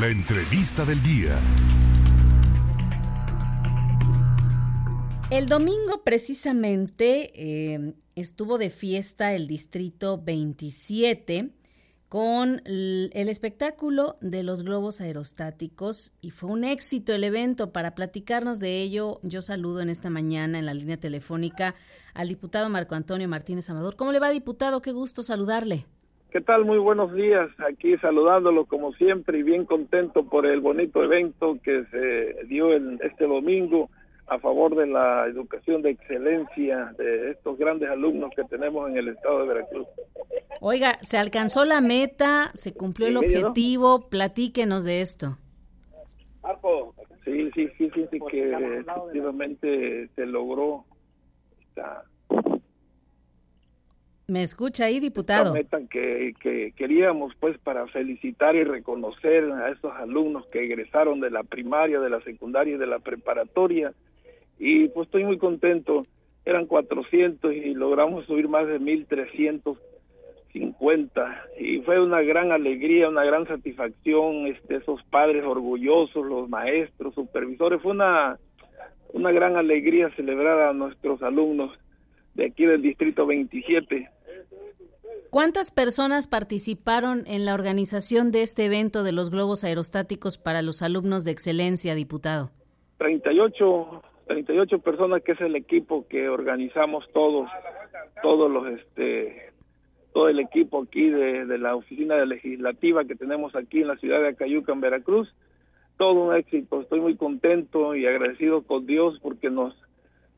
La entrevista del día. El domingo precisamente eh, estuvo de fiesta el distrito 27 con el espectáculo de los globos aerostáticos y fue un éxito el evento. Para platicarnos de ello, yo saludo en esta mañana en la línea telefónica al diputado Marco Antonio Martínez Amador. ¿Cómo le va, diputado? Qué gusto saludarle. ¿Qué tal? Muy buenos días. Aquí saludándolo como siempre y bien contento por el bonito evento que se dio en este domingo a favor de la educación de excelencia de estos grandes alumnos que tenemos en el estado de Veracruz. Oiga, ¿se alcanzó la meta? ¿Se cumplió el objetivo? Platíquenos de esto. Sí, sí, sí, sí, sí que efectivamente se logró esta ¿Me escucha ahí, diputado? meta que, que queríamos, pues, para felicitar y reconocer a estos alumnos que egresaron de la primaria, de la secundaria y de la preparatoria y pues estoy muy contento. Eran 400 y logramos subir más de 1350 y fue una gran alegría, una gran satisfacción, este esos padres orgullosos, los maestros, supervisores, fue una una gran alegría celebrar a nuestros alumnos de aquí del distrito 27. ¿Cuántas personas participaron en la organización de este evento de los globos aerostáticos para los alumnos de excelencia, diputado? 38 38 personas que es el equipo que organizamos todos, todos los, este, todo el equipo aquí de, de la oficina legislativa que tenemos aquí en la ciudad de Acayuca, en Veracruz. Todo un éxito, estoy muy contento y agradecido con Dios porque nos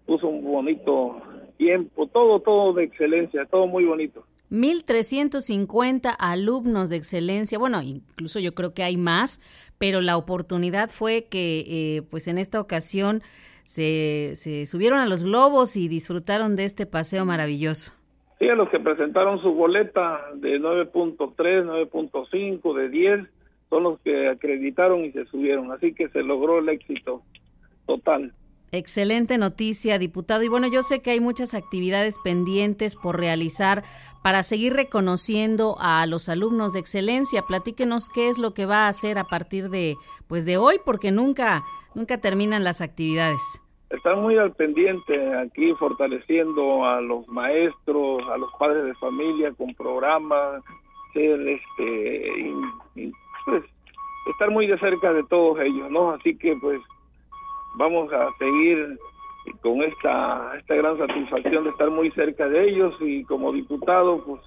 puso un bonito tiempo, todo, todo de excelencia, todo muy bonito. 1.350 alumnos de excelencia, bueno, incluso yo creo que hay más, pero la oportunidad fue que, eh, pues en esta ocasión, se, se subieron a los globos y disfrutaron de este paseo maravilloso. Sí, a los que presentaron su boleta de 9.3, 9.5, de 10, son los que acreditaron y se subieron. Así que se logró el éxito total. Excelente noticia, diputado. Y bueno, yo sé que hay muchas actividades pendientes por realizar para seguir reconociendo a los alumnos de excelencia. Platíquenos qué es lo que va a hacer a partir de pues de hoy porque nunca nunca terminan las actividades. Están muy al pendiente aquí fortaleciendo a los maestros, a los padres de familia con programas, ser este pues estar muy de cerca de todos ellos, ¿no? Así que pues vamos a seguir con esta esta gran satisfacción de estar muy cerca de ellos y como diputado pues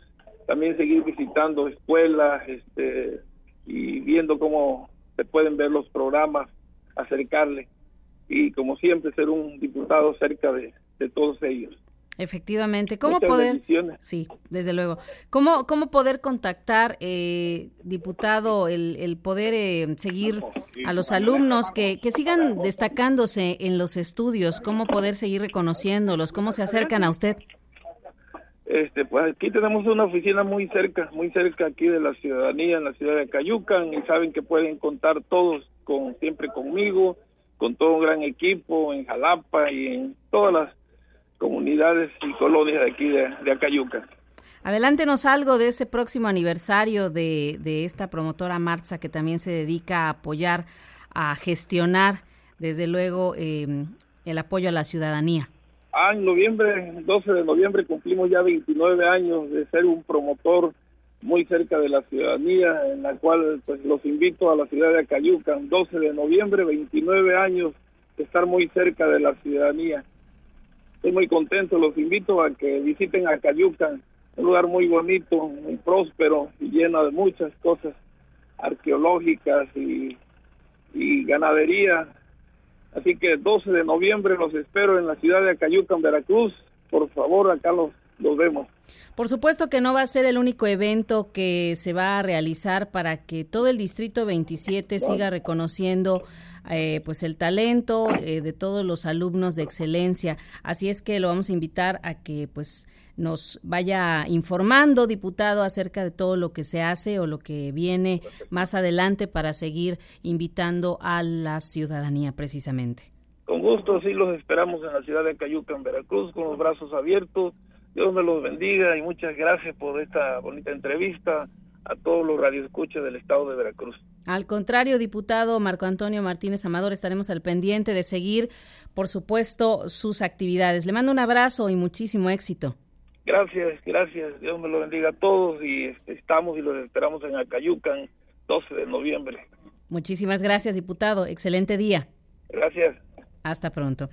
también seguir visitando escuelas este y viendo cómo se pueden ver los programas acercarle y como siempre ser un diputado cerca de, todos ellos. Efectivamente, ¿cómo poder? Sí, desde luego. ¿Cómo, cómo poder contactar, eh, diputado, el, el poder eh, seguir a los alumnos que, que sigan destacándose en los estudios? ¿Cómo poder seguir reconociéndolos? ¿Cómo se acercan a usted? Este, pues aquí tenemos una oficina muy cerca, muy cerca aquí de la ciudadanía, en la ciudad de Cayucan, y saben que pueden contar todos con siempre conmigo, con todo un gran equipo en Jalapa y en todas las comunidades y colonias de aquí de, de Acayuca. Adelántenos algo de ese próximo aniversario de, de esta promotora Marza que también se dedica a apoyar, a gestionar, desde luego, eh, el apoyo a la ciudadanía. Ah, en noviembre, 12 de noviembre, cumplimos ya 29 años de ser un promotor muy cerca de la ciudadanía, en la cual pues los invito a la ciudad de Acayucan, 12 de noviembre, 29 años de estar muy cerca de la ciudadanía. Estoy muy contento, los invito a que visiten Acayucan, un lugar muy bonito, muy próspero y lleno de muchas cosas arqueológicas y, y ganadería. Así que 12 de noviembre los espero en la ciudad de Acayucan, Veracruz. Por favor, acá los nos vemos. Por supuesto que no va a ser el único evento que se va a realizar para que todo el distrito 27 siga reconociendo eh, pues el talento eh, de todos los alumnos de excelencia. Así es que lo vamos a invitar a que pues nos vaya informando, diputado, acerca de todo lo que se hace o lo que viene más adelante para seguir invitando a la ciudadanía precisamente. Con gusto, sí los esperamos en la ciudad de Cayuca, en Veracruz, con los brazos abiertos Dios me los bendiga y muchas gracias por esta bonita entrevista a todos los radioescuchas del estado de Veracruz. Al contrario, diputado Marco Antonio Martínez Amador, estaremos al pendiente de seguir, por supuesto, sus actividades. Le mando un abrazo y muchísimo éxito. Gracias, gracias. Dios me lo bendiga a todos y este, estamos y los esperamos en Acayucan, 12 de noviembre. Muchísimas gracias, diputado. Excelente día. Gracias. Hasta pronto.